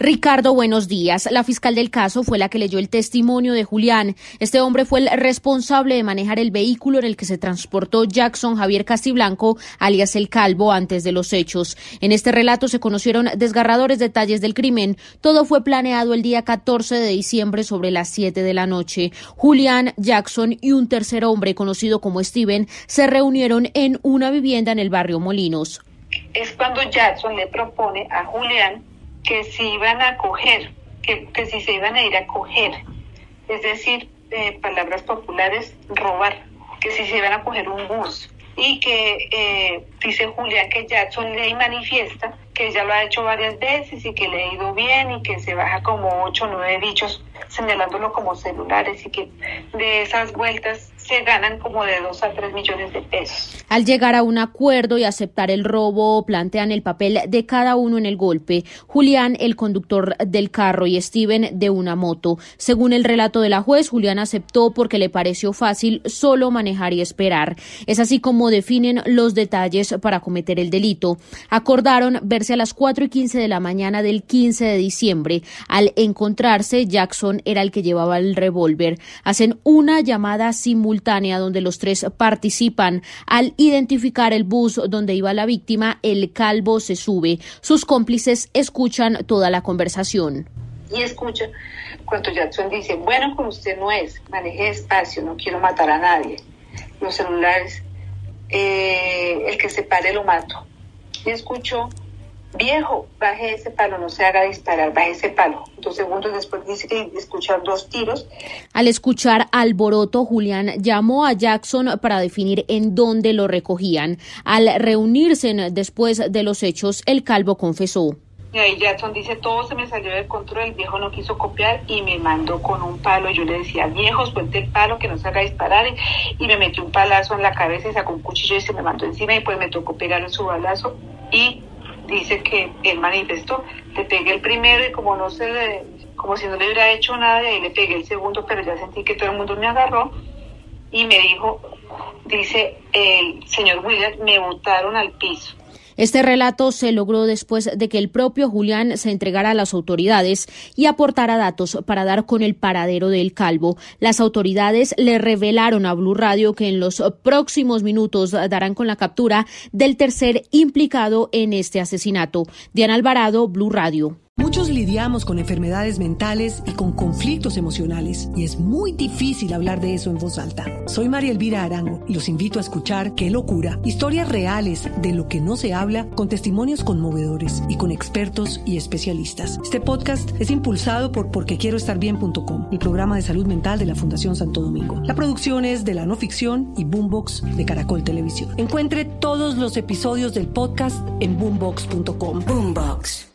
Ricardo, buenos días. La fiscal del caso fue la que leyó el testimonio de Julián. Este hombre fue el responsable de manejar el vehículo en el que se transportó Jackson Javier Castiblanco, alias El Calvo, antes de los hechos. En este relato se conocieron desgarradores detalles del crimen. Todo fue planeado el día 14 de diciembre sobre las 7 de la noche. Julián, Jackson y un tercer hombre conocido como Steven se reunieron en una vivienda en el barrio Molinos. Es cuando Jackson le propone a Julián que si iban a coger, que, que si se iban a ir a coger, es decir, eh, palabras populares, robar, que si se iban a coger un bus. Y que eh, dice Julián que Jackson le manifiesta que ya lo ha hecho varias veces y que le ha ido bien y que se baja como ocho o nueve bichos señalándolo como celulares y que de esas vueltas se ganan como de 2 a 3 millones de pesos. Al llegar a un acuerdo y aceptar el robo, plantean el papel de cada uno en el golpe. Julián, el conductor del carro, y Steven de una moto. Según el relato de la juez, Julián aceptó porque le pareció fácil solo manejar y esperar. Es así como definen los detalles para cometer el delito. Acordaron verse a las 4 y 15 de la mañana del 15 de diciembre. Al encontrarse, Jackson era el que llevaba el revólver. Hacen una llamada simultánea donde los tres participan. Al identificar el bus donde iba la víctima, el calvo se sube. Sus cómplices escuchan toda la conversación. Y escucha cuando Jackson dice, bueno, con usted no es, maneje despacio, no quiero matar a nadie. Los celulares, eh, el que se pare lo mato. Y escucho viejo, baje ese palo, no se haga disparar, baje ese palo. Dos segundos después dice que escuchar dos tiros. Al escuchar alboroto, Julián llamó a Jackson para definir en dónde lo recogían. Al reunirse después de los hechos, el calvo confesó. Y ahí Jackson dice, todo se me salió del control, el viejo no quiso copiar y me mandó con un palo. Yo le decía, viejo, suelte el palo, que no se haga disparar. Y me metió un palazo en la cabeza y sacó un cuchillo y se me mandó encima y pues me tocó pegarle su balazo y dice que él manifestó, le pegué el primero y como no se le, como si no le hubiera hecho nada, y le pegué el segundo, pero ya sentí que todo el mundo me agarró y me dijo, dice el señor William, me botaron al piso. Este relato se logró después de que el propio Julián se entregara a las autoridades y aportara datos para dar con el paradero del calvo. Las autoridades le revelaron a Blue Radio que en los próximos minutos darán con la captura del tercer implicado en este asesinato. Diana Alvarado, Blue Radio. Muchos lidiamos con enfermedades mentales y con conflictos emocionales y es muy difícil hablar de eso en voz alta. Soy María Elvira Arango y los invito a escuchar Qué locura, historias reales de lo que no se habla con testimonios conmovedores y con expertos y especialistas. Este podcast es impulsado por porquequieroestarbien.com, el programa de salud mental de la Fundación Santo Domingo. La producción es de la no ficción y Boombox de Caracol Televisión. Encuentre todos los episodios del podcast en boombox.com. Boombox.